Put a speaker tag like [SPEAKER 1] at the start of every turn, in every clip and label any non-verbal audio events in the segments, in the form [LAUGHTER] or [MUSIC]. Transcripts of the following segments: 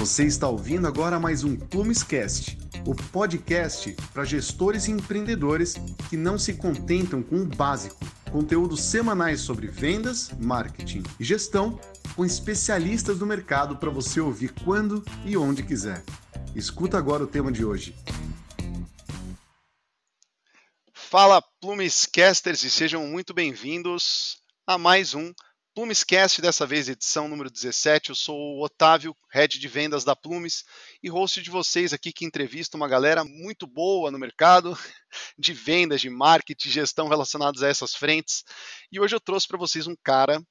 [SPEAKER 1] Você está ouvindo agora mais um Plumescast, o podcast para gestores e empreendedores que não se contentam com o básico. Conteúdos semanais sobre vendas, marketing e gestão com especialistas do mercado para você ouvir quando e onde quiser. Escuta agora o tema de hoje.
[SPEAKER 2] Fala Plumescasters e sejam muito bem-vindos a mais um Plumescast, dessa vez edição número 17. Eu sou o Otávio, head de vendas da Plumes e host de vocês aqui que entrevista uma galera muito boa no mercado [LAUGHS] de vendas, de marketing, gestão relacionados a essas frentes. E hoje eu trouxe para vocês um cara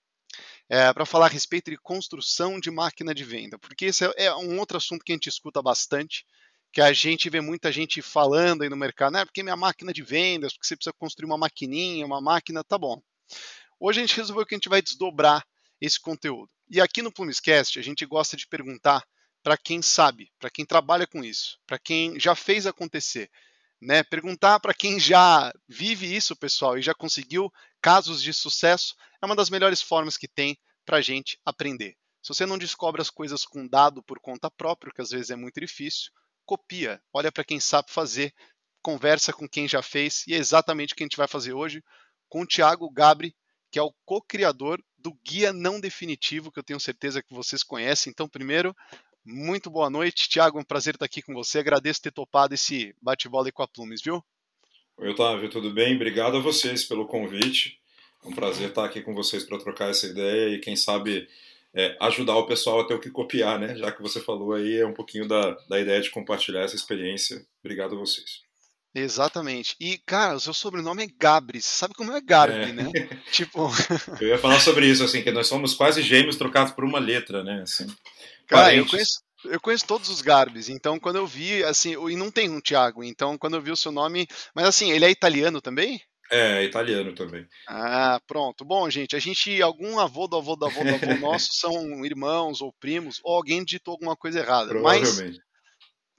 [SPEAKER 2] é, para falar a respeito de construção de máquina de venda, porque esse é, é um outro assunto que a gente escuta bastante que a gente vê muita gente falando aí no mercado, né? Porque minha máquina de vendas, porque você precisa construir uma maquininha, uma máquina, tá bom. Hoje a gente resolveu que a gente vai desdobrar esse conteúdo. E aqui no Plumescast a gente gosta de perguntar para quem sabe, para quem trabalha com isso, para quem já fez acontecer. Né? Perguntar para quem já vive isso, pessoal, e já conseguiu casos de sucesso, é uma das melhores formas que tem para a gente aprender. Se você não descobre as coisas com dado por conta própria, que às vezes é muito difícil, copia, olha para quem sabe fazer, conversa com quem já fez, e é exatamente o que a gente vai fazer hoje com o Thiago Gabri, que é o co-criador do Guia Não Definitivo, que eu tenho certeza que vocês conhecem. Então, primeiro, muito boa noite. Tiago, é um prazer estar aqui com você. Agradeço ter topado esse bate-bola com a Plumes, viu?
[SPEAKER 3] Oi, Otávio, tudo bem? Obrigado a vocês pelo convite. É um prazer estar aqui com vocês para trocar essa ideia e, quem sabe, é, ajudar o pessoal a ter o que copiar, né? Já que você falou aí, é um pouquinho da, da ideia de compartilhar essa experiência. Obrigado a vocês.
[SPEAKER 2] Exatamente. E, cara, o seu sobrenome é Gabri. Você sabe como é Gabri, é. né?
[SPEAKER 3] tipo. [LAUGHS] Eu ia falar sobre isso, assim, que nós somos quase gêmeos trocados por uma letra, né? Assim,
[SPEAKER 2] cara, eu conheço, eu conheço todos os Garbis, então quando eu vi, assim, e não tem um Thiago, então quando eu vi o seu nome. Mas assim, ele é italiano também?
[SPEAKER 3] É, italiano também.
[SPEAKER 2] Ah, pronto. Bom, gente, a gente, algum avô do avô do avô do avô [LAUGHS] nosso são irmãos ou primos, ou alguém digitou alguma coisa errada. Provavelmente. Mas,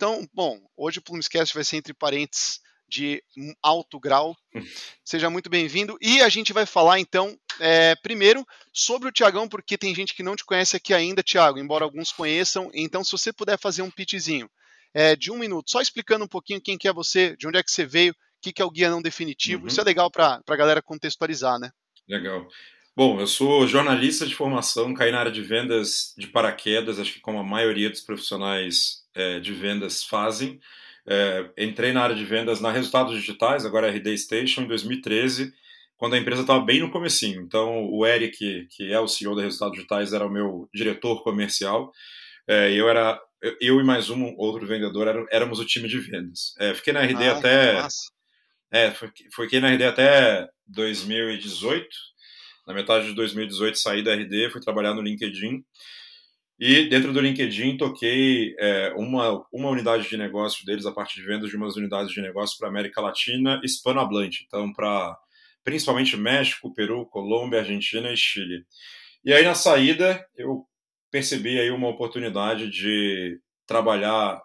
[SPEAKER 2] então, bom, hoje o Plumescast vai ser entre parênteses de alto grau. [LAUGHS] Seja muito bem-vindo. E a gente vai falar, então, é, primeiro sobre o Tiagão, porque tem gente que não te conhece aqui ainda, Tiago, embora alguns conheçam. Então, se você puder fazer um pitchzinho é, de um minuto, só explicando um pouquinho quem que é você, de onde é que você veio, o que, que é o Guia Não Definitivo. Uhum. Isso é legal para a galera contextualizar, né?
[SPEAKER 3] Legal. Bom, eu sou jornalista de formação, caí na área de vendas de paraquedas, acho que como a maioria dos profissionais é, de vendas fazem. É, entrei na área de vendas na Resultados Digitais, agora é RD Station, em 2013, quando a empresa estava bem no comecinho. Então, o Eric, que é o CEO da Resultados Digitais, era o meu diretor comercial. É, eu era eu e mais um outro vendedor éramos o time de vendas. É, fiquei na RD ah, até é, fiquei na RD até 2018. Na metade de 2018 saí da RD, fui trabalhar no LinkedIn. E dentro do LinkedIn toquei é, uma, uma unidade de negócio deles, a parte de vendas de umas unidades de negócio para América Latina hispanohablante, então para principalmente México, Peru, Colômbia, Argentina e Chile. E aí na saída eu percebi aí uma oportunidade de trabalhar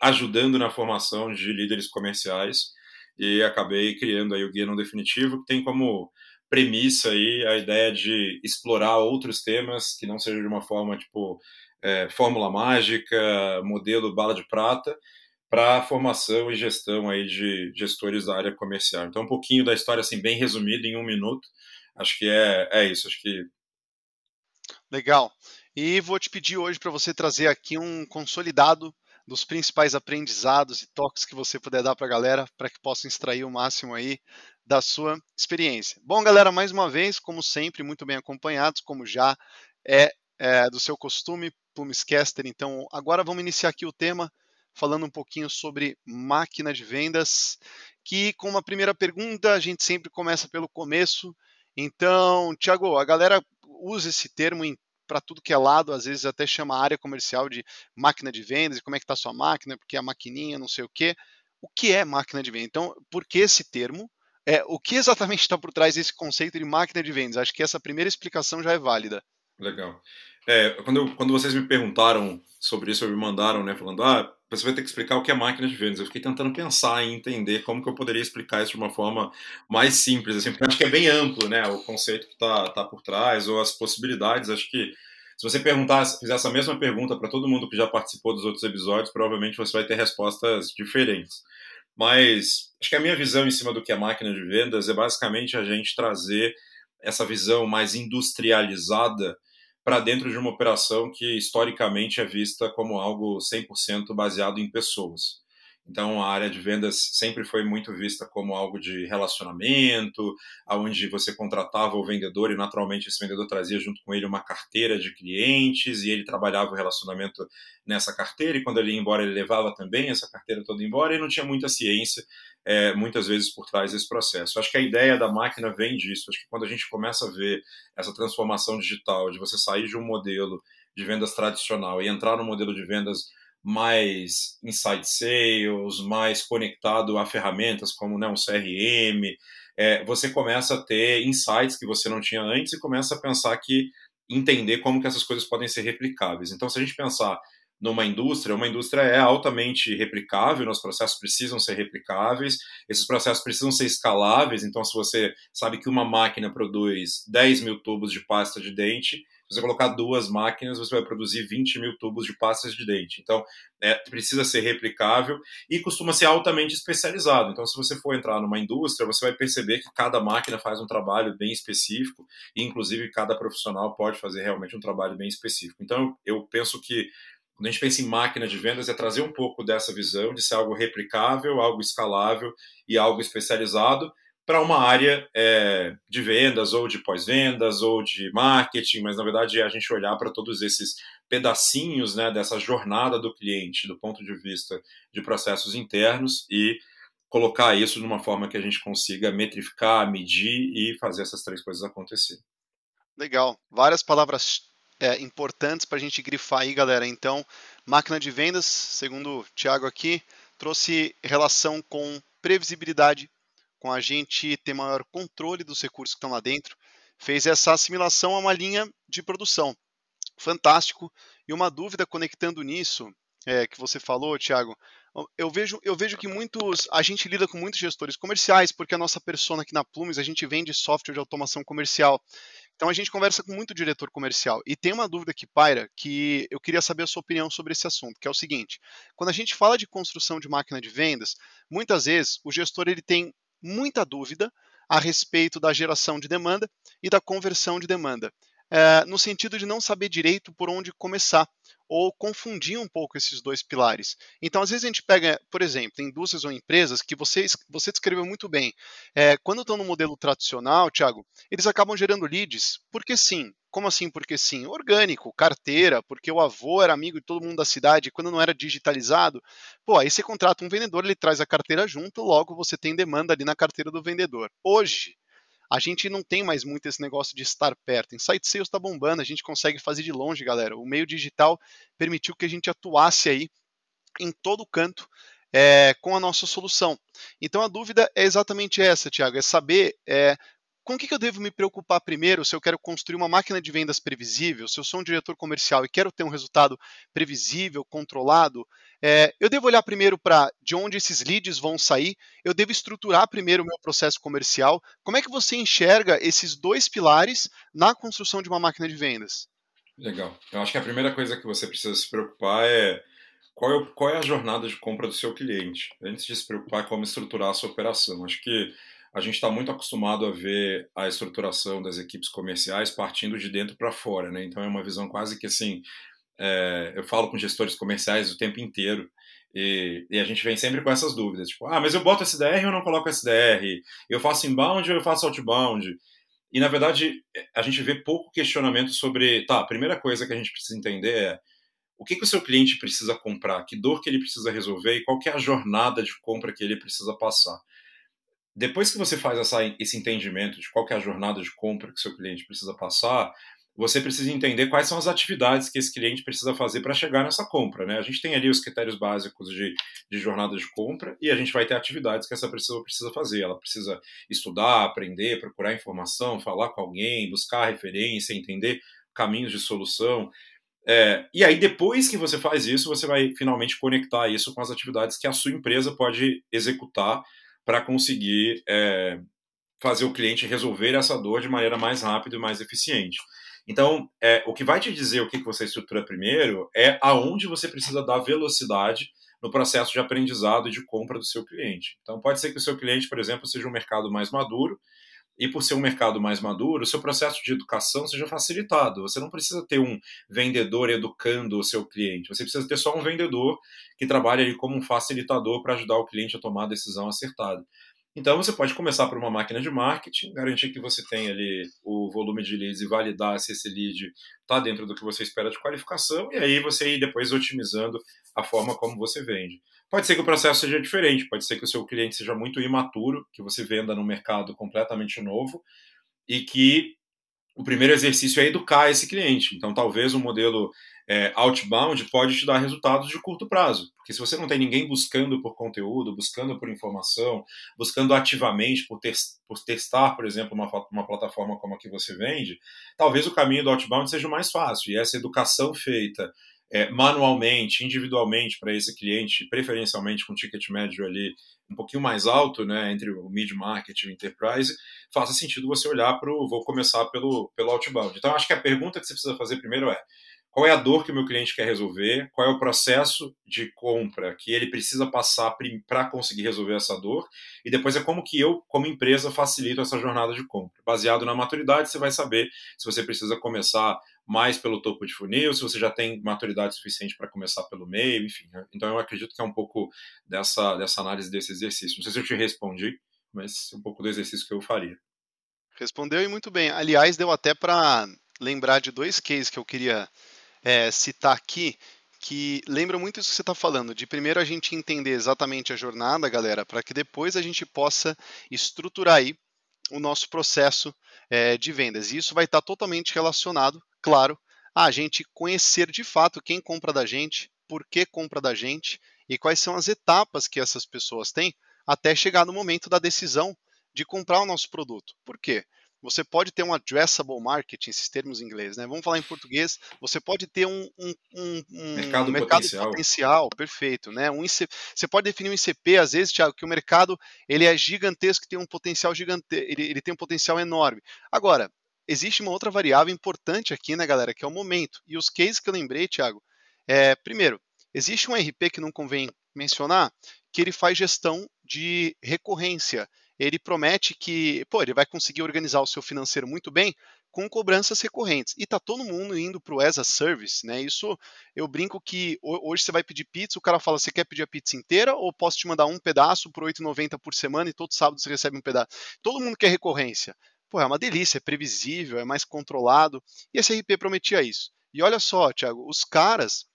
[SPEAKER 3] ajudando na formação de líderes comerciais e acabei criando aí o Guia Não Definitivo, que tem como premissa aí a ideia de explorar outros temas que não seja de uma forma tipo é, fórmula mágica, modelo bala de prata, para formação e gestão aí de gestores da área comercial. Então, um pouquinho da história, assim, bem resumida em um minuto. Acho que é, é isso. Acho que.
[SPEAKER 2] Legal. E vou te pedir hoje para você trazer aqui um consolidado dos principais aprendizados e toques que você puder dar para a galera, para que possam extrair o máximo aí da sua experiência. Bom, galera, mais uma vez, como sempre, muito bem acompanhados, como já é, é do seu costume, Plumescaster. Então, agora vamos iniciar aqui o tema falando um pouquinho sobre máquina de vendas, que com uma primeira pergunta a gente sempre começa pelo começo. Então, Tiago, a galera usa esse termo para tudo que é lado, às vezes até chama a área comercial de máquina de vendas, e como é que está sua máquina, porque a maquininha, não sei o quê. O que é máquina de venda? Então, por que esse termo? É, o que exatamente está por trás desse conceito de máquina de vendas? Acho que essa primeira explicação já é válida.
[SPEAKER 3] Legal. É, quando, eu, quando vocês me perguntaram sobre isso, me mandaram, né, falando, ah, você vai ter que explicar o que é máquina de vendas. Eu fiquei tentando pensar e entender como que eu poderia explicar isso de uma forma mais simples, assim, porque acho que é bem amplo, né, o conceito que está tá por trás, ou as possibilidades. Acho que Se você perguntar, fizer essa mesma pergunta para todo mundo que já participou dos outros episódios, provavelmente você vai ter respostas diferentes. Mas acho que a minha visão em cima do que é máquina de vendas é basicamente a gente trazer essa visão mais industrializada para dentro de uma operação que historicamente é vista como algo 100% baseado em pessoas. Então, a área de vendas sempre foi muito vista como algo de relacionamento, onde você contratava o vendedor e, naturalmente, esse vendedor trazia junto com ele uma carteira de clientes e ele trabalhava o relacionamento nessa carteira. E quando ele ia embora, ele levava também essa carteira toda embora e não tinha muita ciência, é, muitas vezes, por trás desse processo. Acho que a ideia da máquina vem disso. Acho que quando a gente começa a ver essa transformação digital, de você sair de um modelo de vendas tradicional e entrar no modelo de vendas mais inside sales, mais conectado a ferramentas como né, um CRM, é, você começa a ter insights que você não tinha antes e começa a pensar que entender como que essas coisas podem ser replicáveis. Então, se a gente pensar numa indústria, uma indústria é altamente replicável, os processos precisam ser replicáveis, esses processos precisam ser escaláveis, então se você sabe que uma máquina produz 10 mil tubos de pasta de dente, você colocar duas máquinas, você vai produzir 20 mil tubos de pastas de dente. Então, é, precisa ser replicável e costuma ser altamente especializado. Então, se você for entrar numa indústria, você vai perceber que cada máquina faz um trabalho bem específico e, inclusive, cada profissional pode fazer realmente um trabalho bem específico. Então, eu penso que quando a gente pensa em máquina de vendas, é trazer um pouco dessa visão de ser algo replicável, algo escalável e algo especializado, para uma área é, de vendas, ou de pós-vendas, ou de marketing, mas na verdade é a gente olhar para todos esses pedacinhos né, dessa jornada do cliente, do ponto de vista de processos internos, e colocar isso de uma forma que a gente consiga metrificar, medir e fazer essas três coisas acontecer.
[SPEAKER 2] Legal. Várias palavras é, importantes para a gente grifar aí, galera. Então, máquina de vendas, segundo o Thiago aqui, trouxe relação com previsibilidade, com a gente ter maior controle dos recursos que estão lá dentro, fez essa assimilação a uma linha de produção. Fantástico. E uma dúvida conectando nisso, é, que você falou, Thiago, eu vejo, eu vejo que muitos. A gente lida com muitos gestores comerciais, porque a nossa persona aqui na Plumes, a gente vende software de automação comercial. Então a gente conversa com muito diretor comercial. E tem uma dúvida que paira que eu queria saber a sua opinião sobre esse assunto, que é o seguinte: quando a gente fala de construção de máquina de vendas, muitas vezes o gestor ele tem muita dúvida a respeito da geração de demanda e da conversão de demanda, é, no sentido de não saber direito por onde começar ou confundir um pouco esses dois pilares. Então, às vezes a gente pega, por exemplo, indústrias ou empresas que você, você descreveu muito bem. É, quando estão no modelo tradicional, Thiago, eles acabam gerando leads, porque sim. Como assim? Porque sim. Orgânico, carteira, porque o avô era amigo de todo mundo da cidade, quando não era digitalizado. Pô, aí você contrata um vendedor, ele traz a carteira junto, logo você tem demanda ali na carteira do vendedor. Hoje, a gente não tem mais muito esse negócio de estar perto. Insight Sales está bombando, a gente consegue fazer de longe, galera. O meio digital permitiu que a gente atuasse aí em todo canto é, com a nossa solução. Então a dúvida é exatamente essa, Tiago, é saber é, com o que, eu devo me preocupar primeiro se eu quero construir uma máquina de vendas previsível, se eu sou um diretor comercial e quero ter um resultado previsível, controlado, é, eu devo olhar primeiro para de onde esses leads vão sair, eu devo estruturar primeiro o meu processo comercial. Como é que você enxerga esses dois pilares na construção de uma máquina de vendas?
[SPEAKER 3] Legal. Eu acho que a primeira coisa que você precisa se preocupar é qual é, qual é a jornada de compra do seu cliente, antes de se preocupar como estruturar a sua operação. Acho que a gente está muito acostumado a ver a estruturação das equipes comerciais partindo de dentro para fora, né? Então é uma visão quase que assim. É, eu falo com gestores comerciais o tempo inteiro e, e, a gente vem sempre com essas dúvidas, tipo, ah, mas eu boto SDR ou não coloco SDR? Eu faço inbound ou eu faço outbound? E na verdade a gente vê pouco questionamento sobre, tá, a primeira coisa que a gente precisa entender é o que, que o seu cliente precisa comprar, que dor que ele precisa resolver e qual que é a jornada de compra que ele precisa passar. Depois que você faz essa, esse entendimento de qual é a jornada de compra que seu cliente precisa passar, você precisa entender quais são as atividades que esse cliente precisa fazer para chegar nessa compra. Né? A gente tem ali os critérios básicos de, de jornada de compra e a gente vai ter atividades que essa pessoa precisa fazer. Ela precisa estudar, aprender, procurar informação, falar com alguém, buscar referência, entender caminhos de solução. É, e aí, depois que você faz isso, você vai finalmente conectar isso com as atividades que a sua empresa pode executar para conseguir é, fazer o cliente resolver essa dor de maneira mais rápida e mais eficiente. Então, é, o que vai te dizer o que, que você estrutura primeiro é aonde você precisa dar velocidade no processo de aprendizado e de compra do seu cliente. Então, pode ser que o seu cliente, por exemplo, seja um mercado mais maduro, e por ser um mercado mais maduro, o seu processo de educação seja facilitado. Você não precisa ter um vendedor educando o seu cliente, você precisa ter só um vendedor que trabalhe ali como um facilitador para ajudar o cliente a tomar a decisão acertada. Então você pode começar por uma máquina de marketing, garantir que você tem ali o volume de leads e validar se esse lead está dentro do que você espera de qualificação, e aí você ir depois otimizando a forma como você vende. Pode ser que o processo seja diferente, pode ser que o seu cliente seja muito imaturo, que você venda num mercado completamente novo e que o primeiro exercício é educar esse cliente. Então, talvez o um modelo é, outbound pode te dar resultados de curto prazo, porque se você não tem ninguém buscando por conteúdo, buscando por informação, buscando ativamente por, ter, por testar, por exemplo, uma, uma plataforma como a que você vende, talvez o caminho do outbound seja o mais fácil. E essa educação feita é, manualmente, individualmente para esse cliente, preferencialmente com ticket médio ali um pouquinho mais alto, né, entre o mid market e o enterprise, faça sentido você olhar para o. Vou começar pelo, pelo outbound. Então, acho que a pergunta que você precisa fazer primeiro é: qual é a dor que o meu cliente quer resolver? Qual é o processo de compra que ele precisa passar para conseguir resolver essa dor? E depois é como que eu, como empresa, facilito essa jornada de compra. Baseado na maturidade, você vai saber se você precisa começar mais pelo topo de funil, se você já tem maturidade suficiente para começar pelo meio, enfim. Né? Então eu acredito que é um pouco dessa, dessa análise desse exercício. Não sei se eu te respondi, mas é um pouco do exercício que eu faria.
[SPEAKER 2] Respondeu e muito bem. Aliás, deu até para lembrar de dois cases que eu queria é, citar aqui que lembra muito isso que você está falando, de primeiro a gente entender exatamente a jornada, galera, para que depois a gente possa estruturar aí o nosso processo é, de vendas. E isso vai estar tá totalmente relacionado, claro, a gente conhecer de fato quem compra da gente, por que compra da gente e quais são as etapas que essas pessoas têm até chegar no momento da decisão de comprar o nosso produto. Por quê? Você pode ter um addressable market, esses termos em inglês, né? Vamos falar em português. Você pode ter um, um, um, um
[SPEAKER 3] mercado, mercado potencial.
[SPEAKER 2] potencial. perfeito, né? Um IC, você pode definir um ICP, às vezes, Thiago, que o mercado ele é gigantesco, tem um potencial gigante, ele, ele tem um potencial enorme. Agora, existe uma outra variável importante aqui, né, galera, que é o momento. E os cases que eu lembrei, Thiago, é, primeiro, existe um RP que não convém mencionar, que ele faz gestão de recorrência ele promete que, pô, ele vai conseguir organizar o seu financeiro muito bem com cobranças recorrentes. E tá todo mundo indo para o as a service, né? Isso eu brinco que hoje você vai pedir pizza, o cara fala: "Você quer pedir a pizza inteira ou posso te mandar um pedaço por 8,90 por semana e todo sábado você recebe um pedaço?". Todo mundo quer recorrência. Pô, é uma delícia, é previsível, é mais controlado. E esse RP prometia isso. E olha só, Thiago, os caras,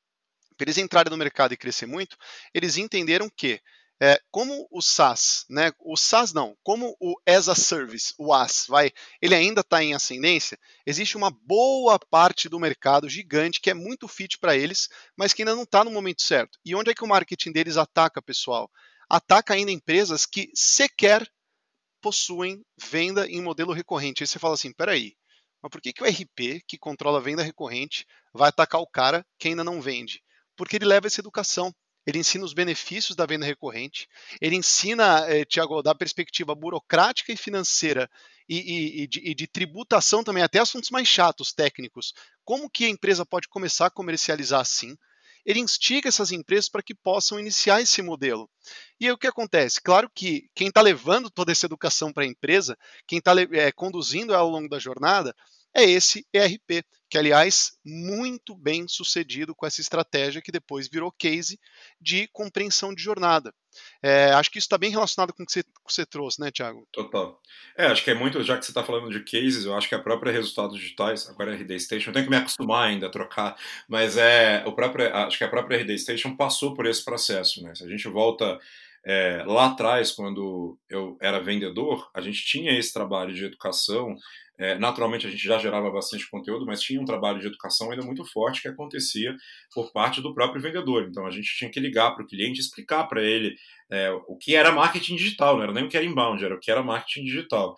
[SPEAKER 2] para eles entrarem no mercado e crescer muito, eles entenderam que é, como o SaaS, né, o SaaS não, como o as a service, o as, vai, ele ainda está em ascendência, existe uma boa parte do mercado gigante que é muito fit para eles, mas que ainda não está no momento certo. E onde é que o marketing deles ataca, pessoal? Ataca ainda empresas que sequer possuem venda em modelo recorrente. Aí você fala assim, peraí, mas por que, que o RP, que controla a venda recorrente, vai atacar o cara que ainda não vende? Porque ele leva essa educação ele ensina os benefícios da venda recorrente, ele ensina, eh, Tiago, da perspectiva burocrática e financeira e, e, e, de, e, de, tributação também, até assuntos mais chatos, técnicos. Como que a empresa pode começar a comercializar assim? Ele instiga essas empresas para que possam iniciar esse modelo. E aí o que acontece? Claro que quem está levando toda essa educação para a empresa, quem está é, conduzindo ela ao longo da jornada, é esse ERP, que aliás muito bem sucedido com essa estratégia que depois virou case de compreensão de jornada. É, acho que isso está bem relacionado com o que você, que você, trouxe, né, Thiago?
[SPEAKER 3] Total. É, acho que é muito, já que você está falando de cases, eu acho que a própria Resultados Digitais, agora é RD Station, eu tenho que me acostumar ainda a trocar, mas é, o próprio, acho que a própria RD Station passou por esse processo, né? Se a gente volta é, lá atrás, quando eu era vendedor, a gente tinha esse trabalho de educação é, naturalmente, a gente já gerava bastante conteúdo, mas tinha um trabalho de educação ainda muito forte que acontecia por parte do próprio vendedor. Então, a gente tinha que ligar para o cliente explicar para ele é, o que era marketing digital, não era nem o que era inbound, era o que era marketing digital.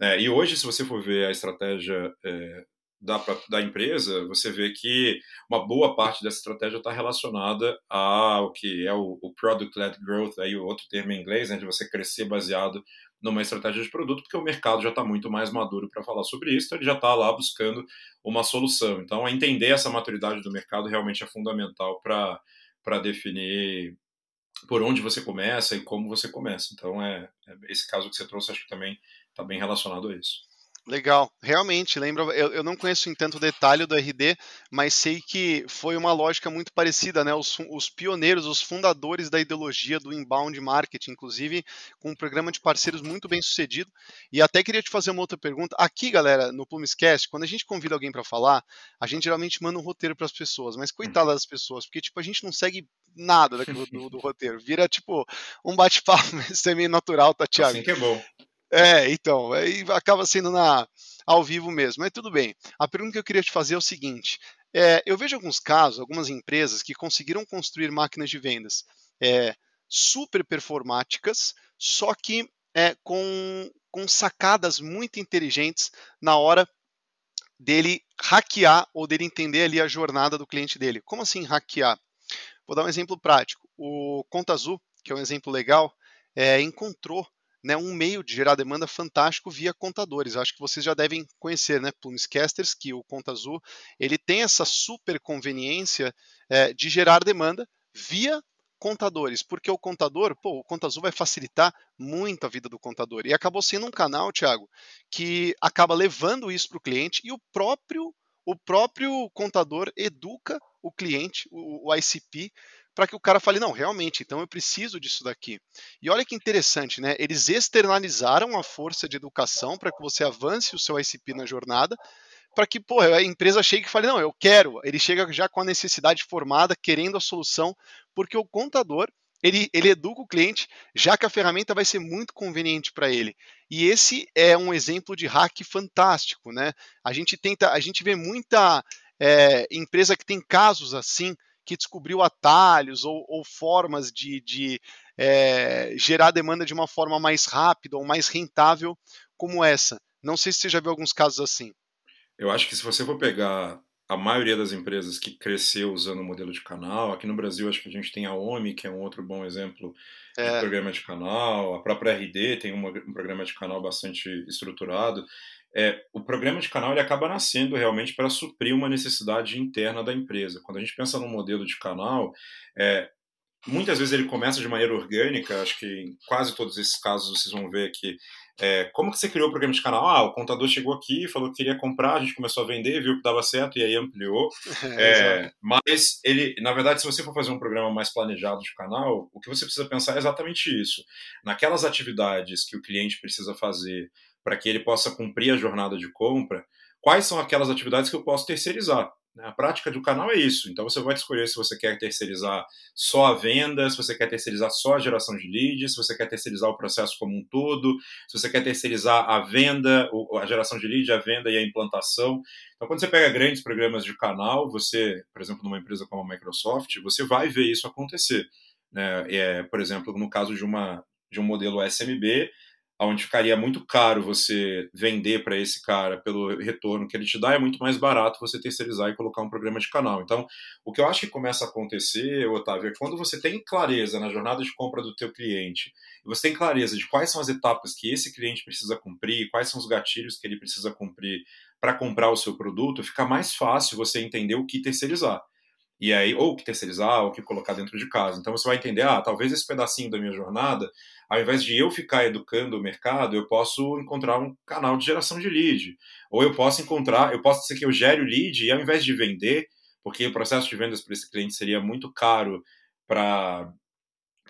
[SPEAKER 3] É, e hoje, se você for ver a estratégia é, da, da empresa, você vê que uma boa parte dessa estratégia está relacionada ao que é o, o Product-Led Growth, aí o outro termo em inglês, né, de você crescer baseado numa estratégia de produto, porque o mercado já está muito mais maduro para falar sobre isso, então ele já está lá buscando uma solução. Então, entender essa maturidade do mercado realmente é fundamental para definir por onde você começa e como você começa. Então, é, é esse caso que você trouxe, acho que também está bem relacionado a isso.
[SPEAKER 2] Legal, realmente, lembra, eu, eu, não conheço em tanto detalhe do RD, mas sei que foi uma lógica muito parecida, né? Os, os, pioneiros, os fundadores da ideologia do inbound marketing, inclusive com um programa de parceiros muito bem sucedido. E até queria te fazer uma outra pergunta. Aqui, galera, no Plumescast, quando a gente convida alguém para falar, a gente geralmente manda um roteiro para as pessoas, mas coitada das pessoas, porque tipo, a gente não segue nada daquilo do, do roteiro, vira tipo um bate-papo [LAUGHS] semi-natural, tá, Thiago?
[SPEAKER 3] Assim que é bom.
[SPEAKER 2] É, então, aí acaba sendo na, ao vivo mesmo, mas tudo bem. A pergunta que eu queria te fazer é o seguinte: é, eu vejo alguns casos, algumas empresas que conseguiram construir máquinas de vendas é, super performáticas, só que é, com, com sacadas muito inteligentes na hora dele hackear ou dele entender ali a jornada do cliente dele. Como assim hackear? Vou dar um exemplo prático. O Conta Azul, que é um exemplo legal, é, encontrou né, um meio de gerar demanda fantástico via contadores. acho que vocês já devem conhecer, né, Plumescasters, que o Conta Azul ele tem essa super conveniência é, de gerar demanda via contadores, porque o contador, pô, o Conta Azul vai facilitar muito a vida do contador. E acabou sendo um canal, Thiago, que acaba levando isso para o cliente e o próprio o próprio contador educa o cliente, o, o ICP, para que o cara fale, não, realmente, então eu preciso disso daqui. E olha que interessante, né? Eles externalizaram a força de educação para que você avance o seu ICP na jornada, para que pô, a empresa chegue e fale, não, eu quero. Ele chega já com a necessidade formada, querendo a solução, porque o contador ele, ele educa o cliente, já que a ferramenta vai ser muito conveniente para ele. E esse é um exemplo de hack fantástico, né? A gente tenta, a gente vê muita é, empresa que tem casos assim, que descobriu atalhos ou, ou formas de, de é, gerar demanda de uma forma mais rápida ou mais rentável como essa. Não sei se você já viu alguns casos assim.
[SPEAKER 3] Eu acho que se você for pegar a maioria das empresas que cresceu usando o modelo de canal, aqui no Brasil acho que a gente tem a OMI, que é um outro bom exemplo de é. programa de canal, a própria RD tem um programa de canal bastante estruturado é, o programa de canal ele acaba nascendo realmente para suprir uma necessidade interna da empresa. Quando a gente pensa no modelo de canal, é, muitas vezes ele começa de maneira orgânica, acho que em quase todos esses casos vocês vão ver que é, como que você criou o programa de canal? Ah, o contador chegou aqui, falou que queria comprar, a gente começou a vender, viu que dava certo e aí ampliou. [LAUGHS] É, mas ele, na verdade, se você for fazer um programa mais planejado de canal, o que você precisa pensar é exatamente isso. Naquelas atividades que o cliente precisa fazer para que ele possa cumprir a jornada de compra, quais são aquelas atividades que eu posso terceirizar. Né? A prática do canal é isso. Então você vai escolher se você quer terceirizar só a venda, se você quer terceirizar só a geração de leads, se você quer terceirizar o processo como um todo, se você quer terceirizar a venda, a geração de lead, a venda e a implantação. Então, quando você pega grandes programas de canal, você, por exemplo, numa empresa como a Microsoft, você vai ver isso acontecer. Né? É, por exemplo, no caso de, uma, de um modelo SMB, onde ficaria muito caro você vender para esse cara pelo retorno que ele te dá, é muito mais barato você terceirizar e colocar um programa de canal. Então, o que eu acho que começa a acontecer, Otávio, é quando você tem clareza na jornada de compra do teu cliente, você tem clareza de quais são as etapas que esse cliente precisa cumprir, quais são os gatilhos que ele precisa cumprir para comprar o seu produto, fica mais fácil você entender o que terceirizar. E aí, ou que terceirizar, ou que colocar dentro de casa. Então você vai entender, ah, talvez esse pedacinho da minha jornada ao invés de eu ficar educando o mercado, eu posso encontrar um canal de geração de lead. Ou eu posso encontrar, eu posso ser que eu gere o lead e ao invés de vender, porque o processo de vendas para esse cliente seria muito caro para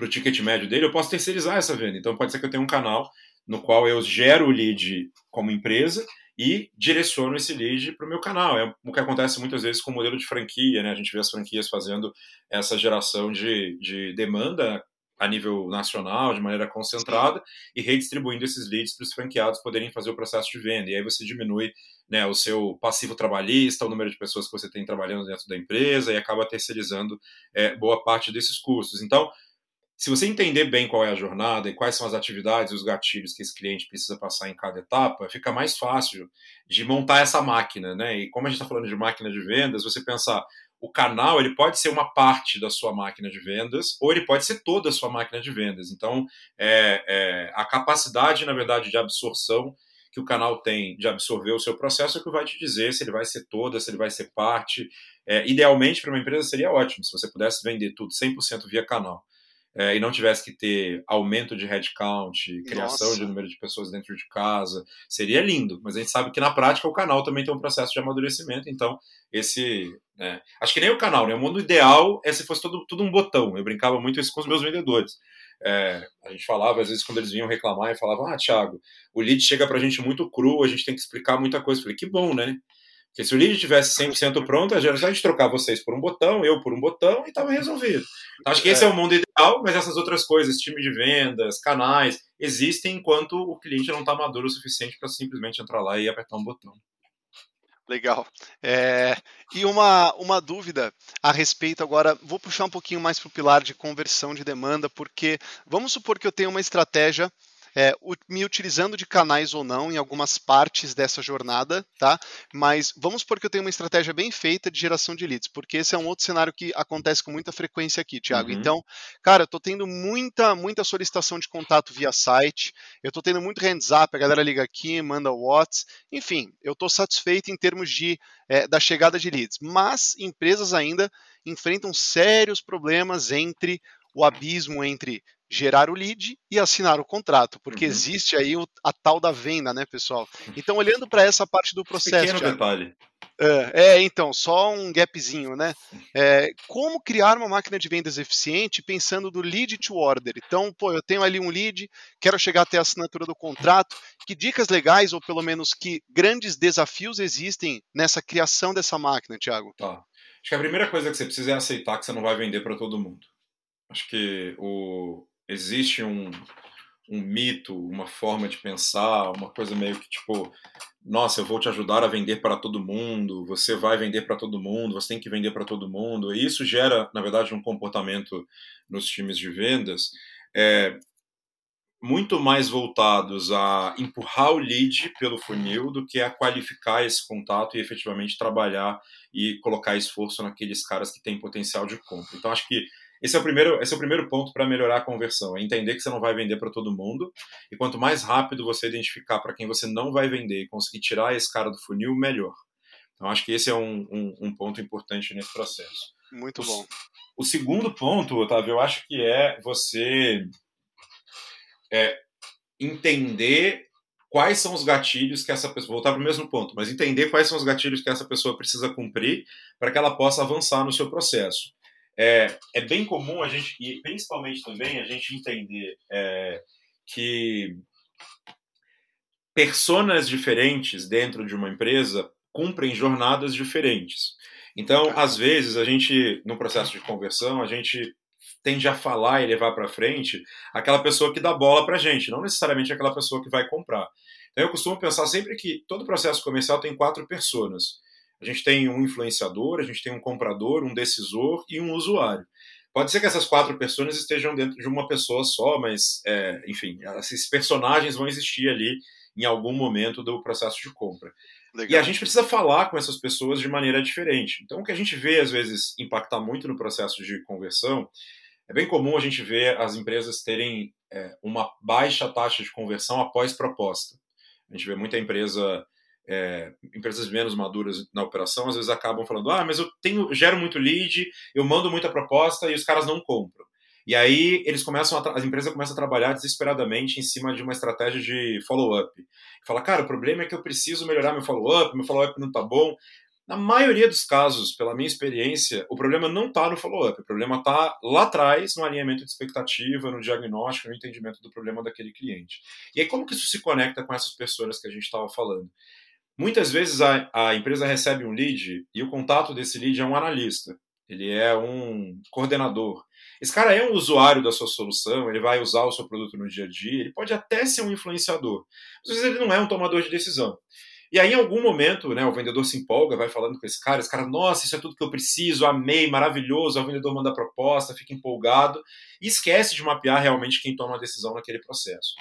[SPEAKER 3] o ticket médio dele, eu posso terceirizar essa venda. Então pode ser que eu tenha um canal no qual eu gero o lead como empresa e direciono esse lead para o meu canal. É o que acontece muitas vezes com o modelo de franquia, né? A gente vê as franquias fazendo essa geração de, de demanda a nível nacional, de maneira concentrada, e redistribuindo esses leads para os franqueados poderem fazer o processo de venda. E aí você diminui né, o seu passivo trabalhista, o número de pessoas que você tem trabalhando dentro da empresa, e acaba terceirizando é, boa parte desses custos. Então, se você entender bem qual é a jornada e quais são as atividades e os gatilhos que esse cliente precisa passar em cada etapa, fica mais fácil de montar essa máquina, né? E como a gente está falando de máquina de vendas, você pensar o canal ele pode ser uma parte da sua máquina de vendas ou ele pode ser toda a sua máquina de vendas. Então, é, é, a capacidade, na verdade, de absorção que o canal tem de absorver o seu processo é o que vai te dizer se ele vai ser toda, se ele vai ser parte. É, idealmente, para uma empresa seria ótimo se você pudesse vender tudo 100% via canal é, e não tivesse que ter aumento de headcount, criação Nossa. de número de pessoas dentro de casa, seria lindo. Mas a gente sabe que na prática o canal também tem um processo de amadurecimento, então esse. Né, acho que nem o canal, né? O mundo ideal é se fosse todo, tudo um botão. Eu brincava muito isso com os meus vendedores. É, a gente falava, às vezes, quando eles vinham reclamar, e falavam: Ah, Thiago, o lead chega pra gente muito cru, a gente tem que explicar muita coisa. Eu falei: Que bom, né? Porque se o lead tivesse 100% pronto, a gente trocar vocês por um botão, eu por um botão, e estava resolvido. Então, acho que esse é. é o mundo ideal, mas essas outras coisas, time de vendas, canais, existem enquanto o cliente não está maduro o suficiente para simplesmente entrar lá e apertar um botão.
[SPEAKER 2] Legal. É, e uma, uma dúvida a respeito agora, vou puxar um pouquinho mais para o pilar de conversão de demanda, porque vamos supor que eu tenho uma estratégia é, me utilizando de canais ou não em algumas partes dessa jornada, tá? Mas vamos supor que eu tenho uma estratégia bem feita de geração de leads, porque esse é um outro cenário que acontece com muita frequência aqui, Thiago. Uhum. Então, cara, eu tô tendo muita, muita solicitação de contato via site, eu tô tendo muito hands up, a galera liga aqui, manda WhatsApp, enfim, eu tô satisfeito em termos de é, da chegada de leads, mas empresas ainda enfrentam sérios problemas entre o abismo entre gerar o lead e assinar o contrato, porque uhum. existe aí o, a tal da venda, né, pessoal? Então, olhando para essa parte do processo.
[SPEAKER 3] Pequeno Thiago, detalhe.
[SPEAKER 2] É, é, então, só um gapzinho, né? É, como criar uma máquina de vendas eficiente pensando do lead to order? Então, pô, eu tenho ali um lead, quero chegar até a assinatura do contrato. Que dicas legais, ou pelo menos que grandes desafios existem nessa criação dessa máquina, Thiago?
[SPEAKER 3] Tá. Acho que a primeira coisa que você precisa é aceitar que você não vai vender para todo mundo. Acho que o, existe um, um mito, uma forma de pensar, uma coisa meio que tipo, nossa, eu vou te ajudar a vender para todo mundo, você vai vender para todo mundo, você tem que vender para todo mundo. E isso gera, na verdade, um comportamento nos times de vendas é, muito mais voltados a empurrar o lead pelo funil do que a qualificar esse contato e efetivamente trabalhar e colocar esforço naqueles caras que têm potencial de compra. Então, acho que esse é o primeiro, esse é o primeiro ponto para melhorar a conversão, é entender que você não vai vender para todo mundo, e quanto mais rápido você identificar para quem você não vai vender e conseguir tirar esse cara do funil, melhor. Então, acho que esse é um, um, um ponto importante nesse processo.
[SPEAKER 2] Muito bom.
[SPEAKER 3] O, o segundo ponto, Otávio, eu acho que é você é, entender quais são os gatilhos que essa pessoa. Voltar para o mesmo ponto, mas entender quais são os gatilhos que essa pessoa precisa cumprir para que ela possa avançar no seu processo. É, é bem comum a gente, e principalmente também, a gente entender é, que personas diferentes dentro de uma empresa cumprem jornadas diferentes. Então, às vezes, a gente, no processo de conversão, a gente tende a falar e levar para frente aquela pessoa que dá bola para a gente, não necessariamente aquela pessoa que vai comprar. Então, eu costumo pensar sempre que todo processo comercial tem quatro pessoas. A gente tem um influenciador, a gente tem um comprador, um decisor e um usuário. Pode ser que essas quatro pessoas estejam dentro de uma pessoa só, mas, é, enfim, esses personagens vão existir ali em algum momento do processo de compra. Legal. E a gente precisa falar com essas pessoas de maneira diferente. Então, o que a gente vê, às vezes, impactar muito no processo de conversão, é bem comum a gente ver as empresas terem é, uma baixa taxa de conversão após proposta. A gente vê muita empresa é, empresas menos maduras na operação às vezes acabam falando: ah, mas eu tenho, gero muito lead, eu mando muita proposta e os caras não compram. E aí eles começam a, as empresas começam a trabalhar desesperadamente em cima de uma estratégia de follow-up. Fala, cara, o problema é que eu preciso melhorar meu follow-up, meu follow-up não está bom. Na maioria dos casos, pela minha experiência, o problema não está no follow-up, o problema está lá atrás, no alinhamento de expectativa, no diagnóstico, no entendimento do problema daquele cliente. E aí, como que isso se conecta com essas pessoas que a gente estava falando? Muitas vezes a, a empresa recebe um lead e o contato desse lead é um analista, ele é um coordenador. Esse cara é um usuário da sua solução, ele vai usar o seu produto no dia a dia, ele pode até ser um influenciador, às vezes ele não é um tomador de decisão. E aí, em algum momento, né, o vendedor se empolga, vai falando com esse cara, esse cara, nossa, isso é tudo que eu preciso, amei, maravilhoso. o vendedor manda a proposta, fica empolgado e esquece de mapear realmente quem toma a decisão naquele processo.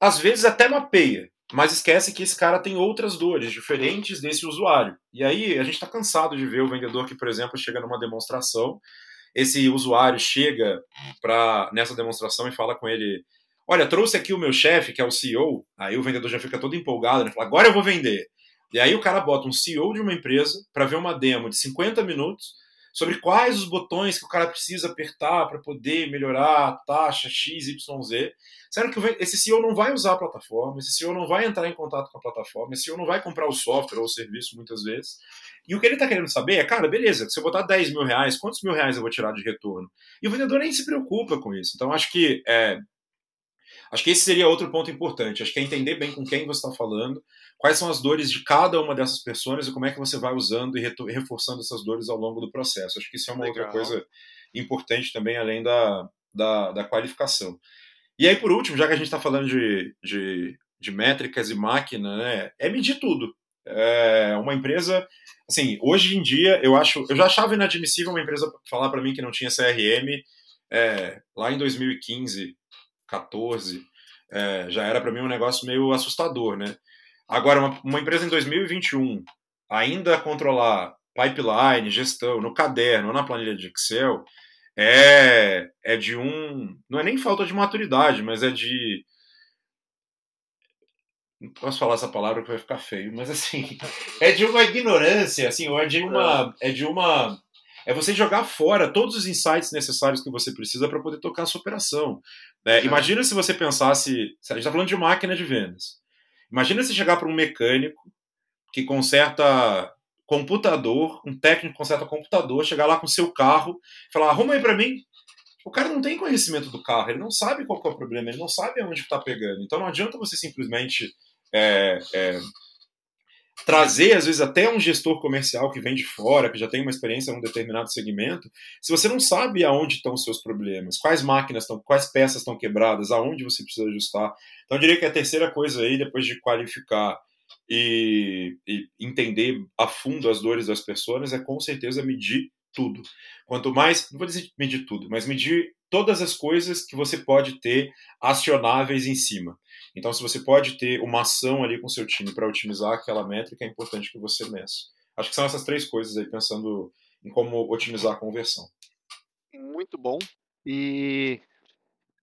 [SPEAKER 3] Às vezes até mapeia, mas esquece que esse cara tem outras dores diferentes desse usuário. E aí a gente está cansado de ver o vendedor que, por exemplo, chega numa demonstração, esse usuário chega para nessa demonstração e fala com ele: Olha, trouxe aqui o meu chefe, que é o CEO. Aí o vendedor já fica todo empolgado, né? Fala, agora eu vou vender. E aí o cara bota um CEO de uma empresa para ver uma demo de 50 minutos sobre quais os botões que o cara precisa apertar para poder melhorar a taxa X, Y, Z. Sério que esse CEO não vai usar a plataforma, esse CEO não vai entrar em contato com a plataforma, esse CEO não vai comprar o software ou o serviço muitas vezes. E o que ele está querendo saber é, cara, beleza, se eu botar 10 mil reais, quantos mil reais eu vou tirar de retorno? E o vendedor nem se preocupa com isso. Então, acho que é, Acho que esse seria outro ponto importante. Acho que é entender bem com quem você está falando, quais são as dores de cada uma dessas pessoas e como é que você vai usando e reforçando essas dores ao longo do processo. Acho que isso é uma Legal. outra coisa importante também, além da, da, da, qualificação. E aí, por último, já que a gente está falando de, de, de, métricas e máquina, né, é medir tudo. É uma empresa, assim, hoje em dia, eu acho, eu já achava inadmissível uma empresa falar para mim que não tinha CRM é, lá em 2015, 14, é, já era para mim um negócio meio assustador, né? Agora, uma, uma, empresa em 2021 ainda controlar pipeline, gestão, no caderno ou na planilha de Excel, é, é de um. Não é nem falta de maturidade, mas é de. Não posso falar essa palavra que vai ficar feio, mas assim. [LAUGHS] É de uma ignorância, assim, ou é de uma. É de uma é você jogar fora todos os insights necessários que você precisa para poder tocar a sua operação. É, imagina se você pensasse. A gente está falando de máquina de vendas. Imagina se chegar para um mecânico que conserta computador, um técnico conserta computador, chegar lá com seu carro e falar: arruma aí para mim. O cara não tem conhecimento do carro, ele não sabe qual é o problema, ele não sabe aonde está pegando. Então não adianta você simplesmente é, é, trazer, às vezes, até um gestor comercial que vem de fora, que já tem uma experiência em um determinado segmento, se você não sabe aonde estão os seus problemas, quais máquinas estão, quais peças estão quebradas, aonde você precisa ajustar. Então, eu diria que a terceira coisa aí, depois de qualificar e, e entender a fundo as dores das pessoas, é com certeza medir tudo. Quanto mais, não vou dizer medir tudo, mas medir todas as coisas que você pode ter acionáveis em cima. Então, se você pode ter uma ação ali com seu time para otimizar aquela métrica, é importante que você meça. Acho que são essas três coisas aí, pensando em como otimizar a conversão.
[SPEAKER 2] Muito bom. E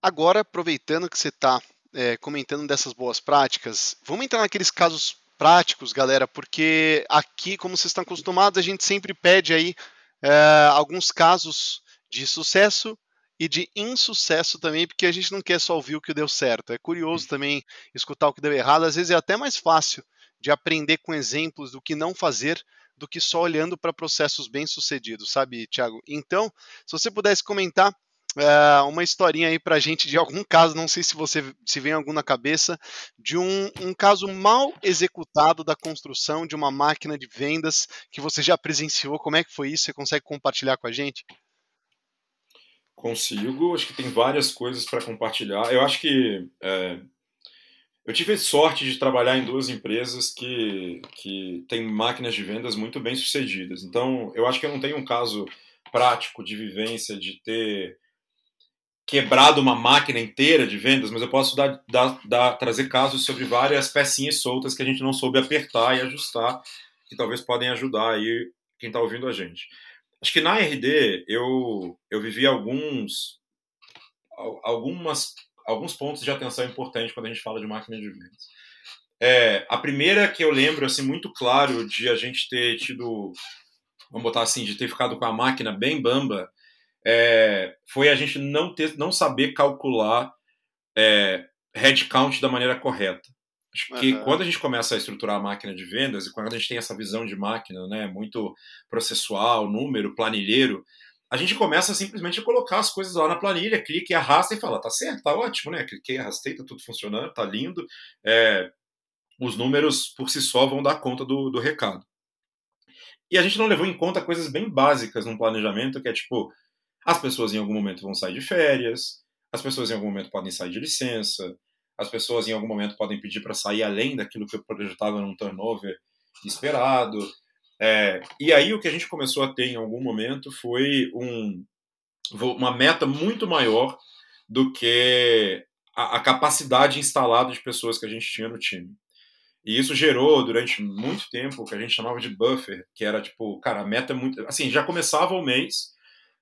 [SPEAKER 2] agora, aproveitando que você está é, comentando dessas boas práticas, vamos entrar naqueles casos práticos, galera, porque aqui, como vocês estão acostumados, a gente sempre pede aí é, alguns casos de sucesso e de insucesso também, porque a gente não quer só ouvir o que deu certo. É curioso também escutar o que deu errado. Às vezes é até mais fácil de aprender com exemplos do que não fazer do que só olhando para processos bem-sucedidos, sabe, Thiago? Então, se você pudesse comentar uh, uma historinha aí para a gente de algum caso, não sei se você se vem algum na cabeça, de um, um caso mal executado da construção de uma máquina de vendas que você já presenciou. Como é que foi isso? Você consegue compartilhar com a gente?
[SPEAKER 3] Consigo, acho que tem várias coisas para compartilhar. Eu acho que é, eu tive sorte de trabalhar em duas empresas que, que têm máquinas de vendas muito bem sucedidas. Então, eu acho que eu não tenho um caso prático de vivência de ter quebrado uma máquina inteira de vendas, mas eu posso dar, dar, dar, trazer casos sobre várias pecinhas soltas que a gente não soube apertar e ajustar, que talvez podem ajudar aí quem está ouvindo a gente. Acho que na RD eu, eu vivi alguns, algumas, alguns pontos de atenção importantes quando a gente fala de máquina de vendas. É, a primeira que eu lembro assim muito claro de a gente ter tido, vamos botar assim, de ter ficado com a máquina bem bamba, é, foi a gente não ter, não saber calcular é, headcount da maneira correta. Acho que uhum. quando a gente começa a estruturar a máquina de vendas e quando a gente tem essa visão de máquina, né, muito processual, número, planilheiro, a gente começa simplesmente a colocar as coisas lá na planilha, clica e arrasta e fala, tá certo, tá ótimo, né? Cliquei, arrastei, tá tudo funcionando, tá lindo. É, os números por si só vão dar conta do, do recado. E a gente não levou em conta coisas bem básicas no planejamento, que é tipo, as pessoas em algum momento vão sair de férias, as pessoas em algum momento podem sair de licença, as pessoas em algum momento podem pedir para sair além daquilo que eu projetava num turnover esperado. É, e aí o que a gente começou a ter em algum momento foi um, uma meta muito maior do que a, a capacidade instalada de pessoas que a gente tinha no time. E isso gerou, durante muito tempo, o que a gente chamava de buffer, que era tipo, cara, a meta é muito. Assim, já começava o mês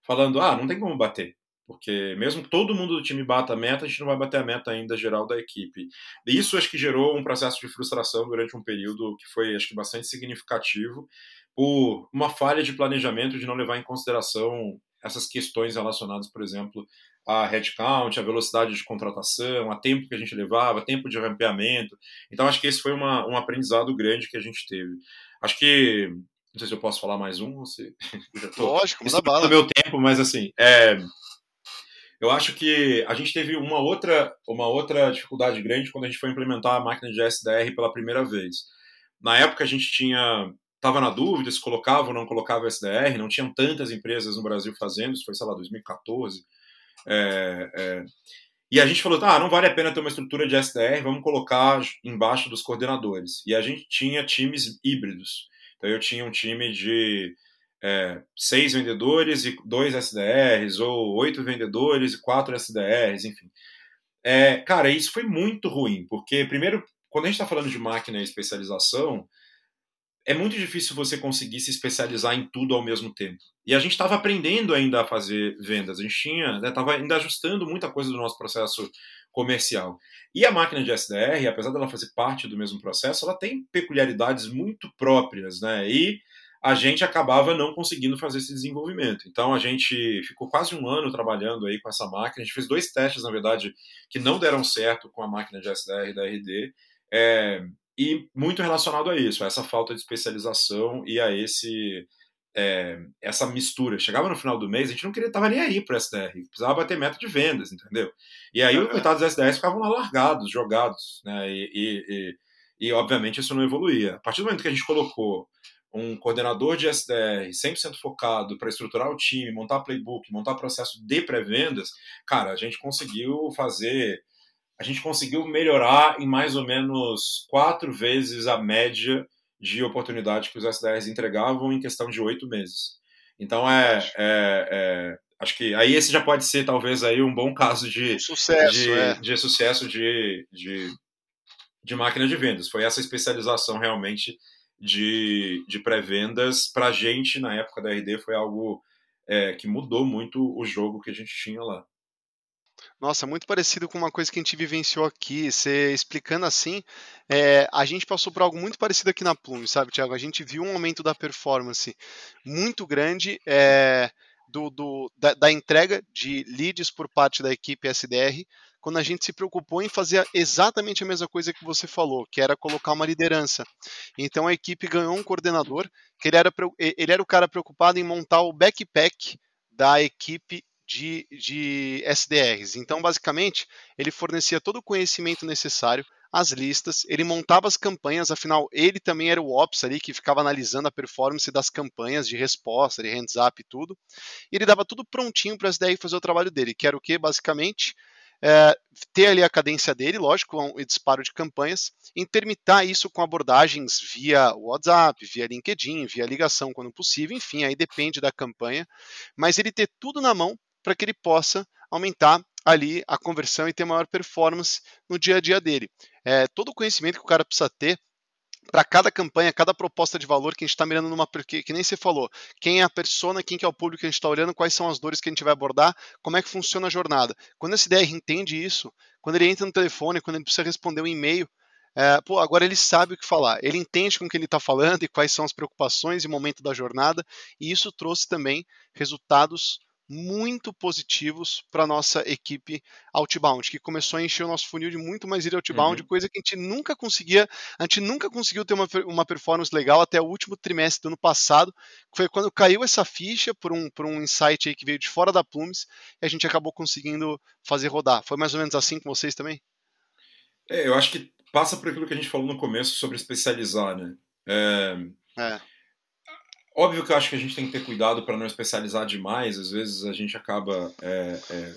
[SPEAKER 3] falando, ah, não tem como bater. Porque mesmo que todo mundo do time bata a meta, a gente não vai bater a meta ainda geral da equipe. E isso acho que gerou um processo de frustração durante um período que foi, acho que, bastante significativo por uma falha de planejamento de não levar em consideração essas questões relacionadas, por exemplo, a headcount, a velocidade de contratação, a tempo que a gente levava, tempo de rampeamento. Então, acho que esse foi uma, um aprendizado grande que a gente teve. Acho que. Não sei se eu posso falar mais um. Se... [LAUGHS]
[SPEAKER 2] Tô... Lógico, manda bala.
[SPEAKER 3] meu tempo, mas assim. É... Eu acho que a gente teve uma outra, uma outra dificuldade grande quando a gente foi implementar a máquina de SDR pela primeira vez. Na época, a gente tinha estava na dúvida se colocava ou não colocava SDR, não tinham tantas empresas no Brasil fazendo, isso foi, sei lá, 2014. É, é, e a gente falou, ah, não vale a pena ter uma estrutura de SDR, vamos colocar embaixo dos coordenadores. E a gente tinha times híbridos. Então eu tinha um time de é, seis vendedores e dois SDRs, ou oito vendedores e quatro SDRs, enfim. É, cara, isso foi muito ruim, porque primeiro, quando a gente está falando de máquina e especialização, é muito difícil você conseguir se especializar em tudo ao mesmo tempo. E a gente estava aprendendo ainda a fazer vendas, a gente tinha, estava né, ainda ajustando muita coisa do nosso processo comercial. E a máquina de SDR, apesar dela fazer parte do mesmo processo, ela tem peculiaridades muito próprias, né? E a gente acabava não conseguindo fazer esse desenvolvimento. Então a gente ficou quase um ano trabalhando aí com essa máquina. A gente fez dois testes, na verdade, que não deram certo com a máquina de SDR da RD. É, e muito relacionado a isso, a essa falta de especialização e a esse é, essa mistura. Chegava no final do mês, a gente não queria estava nem aí para o SDR, precisava bater meta de vendas, entendeu? E aí, os coitados dos SDRs ficavam lá largados, jogados, né? E, e, e, e, obviamente isso não evoluía. A partir do momento que a gente colocou um coordenador de SDR 100% focado para estruturar o time, montar playbook, montar processo de pré-vendas, cara, a gente conseguiu fazer a gente conseguiu melhorar em mais ou menos quatro vezes a média de oportunidade que os SDRs entregavam em questão de oito meses. Então é, é, é, acho que aí esse já pode ser talvez aí um bom caso de
[SPEAKER 2] sucesso,
[SPEAKER 3] de,
[SPEAKER 2] é.
[SPEAKER 3] de sucesso de, de, de, máquina de vendas. Foi essa especialização realmente de, de pré-vendas para a gente na época da RD foi algo é, que mudou muito o jogo que a gente tinha lá.
[SPEAKER 2] Nossa, muito parecido com uma coisa que a gente vivenciou aqui. Você explicando assim, é, a gente passou por algo muito parecido aqui na Plume, sabe, Tiago? A gente viu um aumento da performance muito grande é, do, do da, da, entrega de leads por parte da equipe SDR, quando a gente se preocupou em fazer exatamente a mesma coisa que você falou, que era colocar uma liderança. Então a equipe ganhou um coordenador, que ele era, ele era o cara preocupado em montar o backpack da equipe de, de SDRs. Então, basicamente, ele fornecia todo o conhecimento necessário, as listas, ele montava as campanhas, afinal, ele também era o Ops ali que ficava analisando a performance das campanhas de resposta, de hands up e tudo. E ele dava tudo prontinho para a SDR fazer o trabalho dele, que era o que, basicamente? É, ter ali a cadência dele, lógico, um disparo de campanhas, intermitar isso com abordagens via WhatsApp, via LinkedIn, via ligação quando possível, enfim, aí depende da campanha, mas ele ter tudo na mão para que ele possa aumentar ali a conversão e ter maior performance no dia a dia dele. É, todo o conhecimento que o cara precisa ter para cada campanha, cada proposta de valor que a gente está mirando numa. Que, que nem você falou, quem é a persona, quem que é o público que a gente está olhando, quais são as dores que a gente vai abordar, como é que funciona a jornada. Quando esse DR entende isso, quando ele entra no telefone, quando ele precisa responder um e-mail, é, pô, agora ele sabe o que falar, ele entende com o que ele está falando e quais são as preocupações e momento da jornada, e isso trouxe também resultados muito positivos para nossa equipe outbound, que começou a encher o nosso funil de muito mais ir outbound, uhum. coisa que a gente nunca conseguia, a gente nunca conseguiu ter uma, uma performance legal até o último trimestre do ano passado, que foi quando caiu essa ficha por um, por um insight aí que veio de fora da Plumes e a gente acabou conseguindo fazer rodar. Foi mais ou menos assim com vocês também?
[SPEAKER 3] É, eu acho que passa por aquilo que a gente falou no começo sobre especializar, né? É... é. Óbvio que eu acho que a gente tem que ter cuidado para não especializar demais. Às vezes a gente acaba é, é,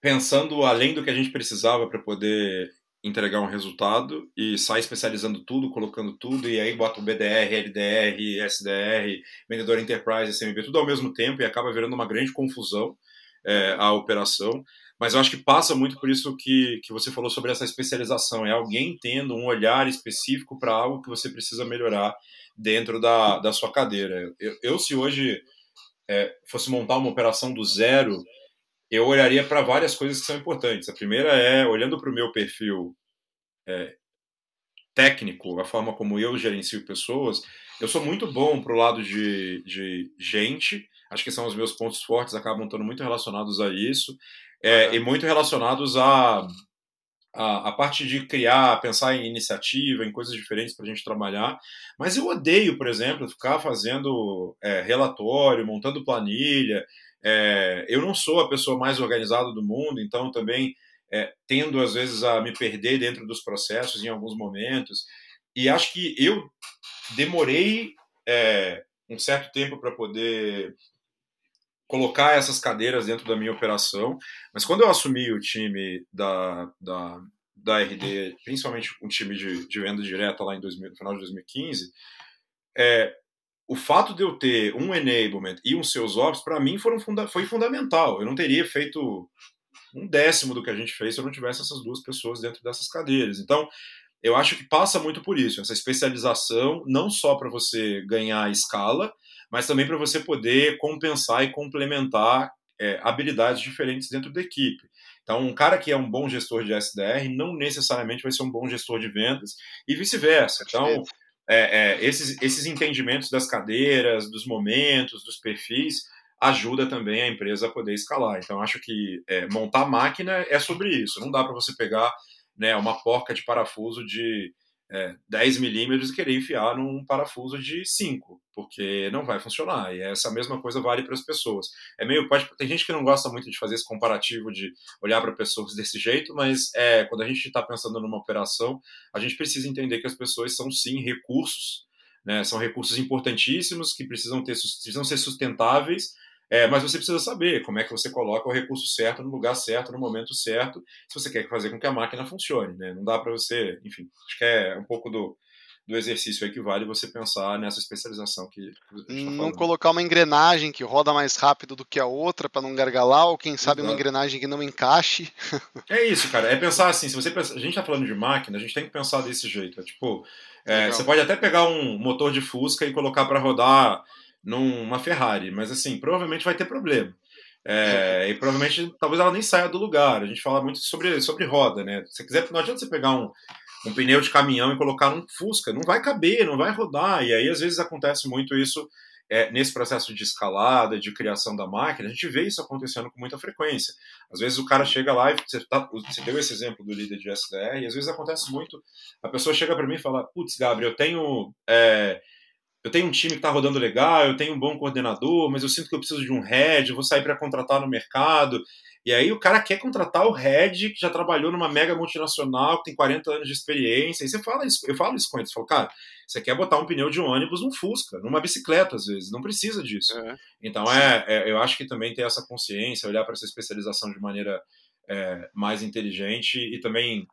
[SPEAKER 3] pensando além do que a gente precisava para poder entregar um resultado e sai especializando tudo, colocando tudo, e aí bota o BDR, LDR, SDR, vendedor enterprise, SMB, tudo ao mesmo tempo e acaba virando uma grande confusão é, a operação. Mas eu acho que passa muito por isso que, que você falou sobre essa especialização. É alguém tendo um olhar específico para algo que você precisa melhorar dentro da, da sua cadeira. Eu, eu se hoje é, fosse montar uma operação do zero, eu olharia para várias coisas que são importantes. A primeira é, olhando para o meu perfil é, técnico, a forma como eu gerencio pessoas, eu sou muito bom para o lado de, de gente, acho que são os meus pontos fortes, acabam estando muito relacionados a isso, é, uhum. e muito relacionados a, a, a, parte de criar, pensar em iniciativa, em coisas diferentes para a gente trabalhar. Mas eu odeio, por exemplo, ficar fazendo é, relatório, montando planilha. É, eu não sou a pessoa mais organizada do mundo, então também é, tendo às vezes a me perder dentro dos processos em alguns momentos. E acho que eu demorei é, um certo tempo para poder colocar essas cadeiras dentro da minha operação, mas quando eu assumi o time da, da, da RD, principalmente um time de, de venda direta lá em 2000, no final de 2015, é, o fato de eu ter um enablement e um seus ops, para mim, foram funda foi fundamental. Eu não teria feito um décimo do que a gente fez se eu não tivesse essas duas pessoas dentro dessas cadeiras. Então, eu acho que passa muito por isso, essa especialização, não só para você ganhar escala, mas também para você poder compensar e complementar é, habilidades diferentes dentro da equipe. Então, um cara que é um bom gestor de SDR não necessariamente vai ser um bom gestor de vendas e vice-versa. Então, é, é, esses, esses entendimentos das cadeiras, dos momentos, dos perfis, ajuda também a empresa a poder escalar. Então, acho que é, montar máquina é sobre isso. Não dá para você pegar né, uma porca de parafuso de é, 10 milímetros e querer enfiar num parafuso de 5, porque não vai funcionar. E essa mesma coisa vale para as pessoas. É meio pode, tem gente que não gosta muito de fazer esse comparativo de olhar para pessoas desse jeito, mas é, quando a gente está pensando numa operação, a gente precisa entender que as pessoas são sim recursos, né, são recursos importantíssimos que precisam ter precisam ser sustentáveis é, mas você precisa saber como é que você coloca o recurso certo no lugar certo, no momento certo, se você quer fazer com que a máquina funcione. Né? Não dá para você, enfim, acho que é um pouco do, do exercício aí que vale você pensar nessa especialização que,
[SPEAKER 2] tá não colocar uma engrenagem que roda mais rápido do que a outra para não gargalar ou quem sabe Exato. uma engrenagem que não encaixe [LAUGHS]
[SPEAKER 3] é isso cara é pensar assim se você pensa, a gente está falando de máquina a gente tem que pensar desse jeito é tipo é, você pode até pegar um motor de Fusca e colocar para rodar numa Ferrari, mas assim, provavelmente vai ter problema. É, e provavelmente talvez ela nem saia do lugar. A gente fala muito sobre, sobre roda, né? Se quiser, não adianta você pegar um, um pneu de caminhão e colocar num Fusca, não vai caber, não vai rodar. E aí, às vezes, acontece muito isso é, nesse processo de escalada, de criação da máquina. A gente vê isso acontecendo com muita frequência. Às vezes, o cara chega lá e você, tá, você deu esse exemplo do líder de SDR, e às vezes acontece muito. A pessoa chega para mim e fala: Putz, Gabriel, eu tenho. É, eu tenho um time que está rodando legal, eu tenho um bom coordenador, mas eu sinto que eu preciso de um head, eu vou sair para contratar no mercado. E aí o cara quer contratar o head que já trabalhou numa mega multinacional, que tem 40 anos de experiência. E você fala isso, eu falo isso com eles, falo, cara, você quer botar um pneu de ônibus num Fusca, numa bicicleta às vezes, não precisa disso. É. Então é, é, eu acho que também ter essa consciência, olhar para essa especialização de maneira é, mais inteligente e também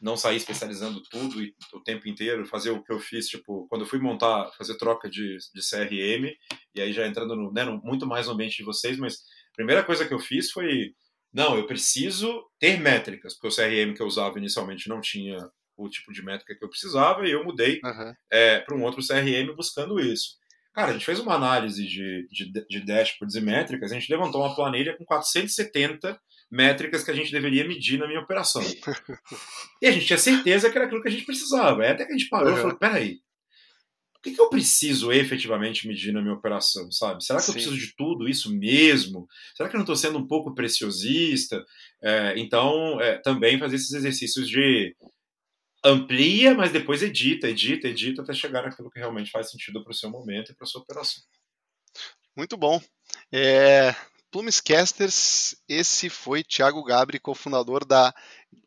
[SPEAKER 3] não sair especializando tudo e, o tempo inteiro, fazer o que eu fiz, tipo, quando eu fui montar, fazer troca de, de CRM, e aí já entrando no, né, no, muito mais no ambiente de vocês, mas a primeira coisa que eu fiz foi, não, eu preciso ter métricas, porque o CRM que eu usava inicialmente não tinha o tipo de métrica que eu precisava, e eu mudei uhum. é, para um outro CRM buscando isso. Cara, a gente fez uma análise de, de, de dashboards e métricas, a gente levantou uma planilha com 470 métricas que a gente deveria medir na minha operação. e a gente tinha certeza que era aquilo que a gente precisava. É até que a gente parou uhum. e falou: peraí, o que, que, eu preciso efetivamente medir na minha operação, sabe? Será que Sim. eu preciso de tudo isso mesmo? Será que eu não estou sendo um pouco preciosista? É, então, é, também fazer esses exercícios de amplia, mas depois edita, edita, edita até chegar naquilo que realmente faz sentido para o seu momento e para a sua operação.
[SPEAKER 2] Muito bom. É, Plumescasters, esse foi Thiago Gabri, cofundador da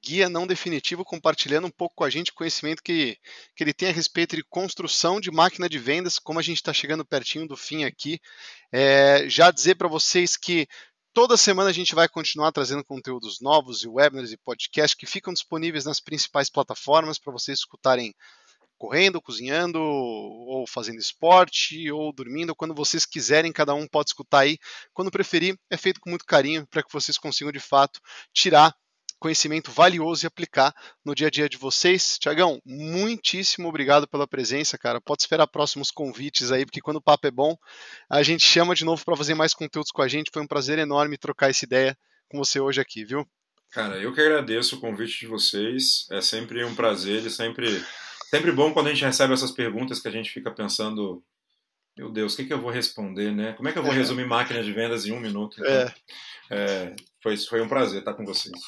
[SPEAKER 2] Guia Não Definitivo, compartilhando um pouco com a gente o conhecimento que, que ele tem a respeito de construção de máquina de vendas, como a gente está chegando pertinho do fim aqui. É, já dizer para vocês que toda semana a gente vai continuar trazendo conteúdos novos e webinars e podcasts que ficam disponíveis nas principais plataformas para vocês escutarem correndo, cozinhando, ou fazendo esporte, ou dormindo, quando vocês quiserem, cada um pode escutar aí. Quando preferir, é feito com muito carinho para que vocês consigam de fato tirar conhecimento valioso e aplicar no dia a dia de vocês. Tiagão, muitíssimo obrigado pela presença, cara. Pode esperar próximos convites aí, porque quando o papo é bom, a gente chama de novo para fazer mais conteúdos com a gente. Foi um prazer enorme trocar essa ideia com você hoje aqui, viu?
[SPEAKER 3] Cara, eu que agradeço o convite de vocês. É sempre um prazer e sempre, sempre bom quando a gente recebe essas perguntas que a gente fica pensando meu Deus, o que, que eu vou responder, né? Como é que eu vou é. resumir máquina de vendas em um minuto? Então, é. É, foi, foi um prazer estar com vocês.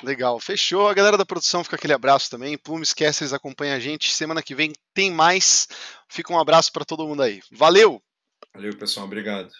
[SPEAKER 2] Legal, fechou. A galera da produção fica aquele abraço também. Plume Esquece, eles acompanham a gente. Semana que vem tem mais. Fica um abraço para todo mundo aí. Valeu!
[SPEAKER 3] Valeu, pessoal. Obrigado.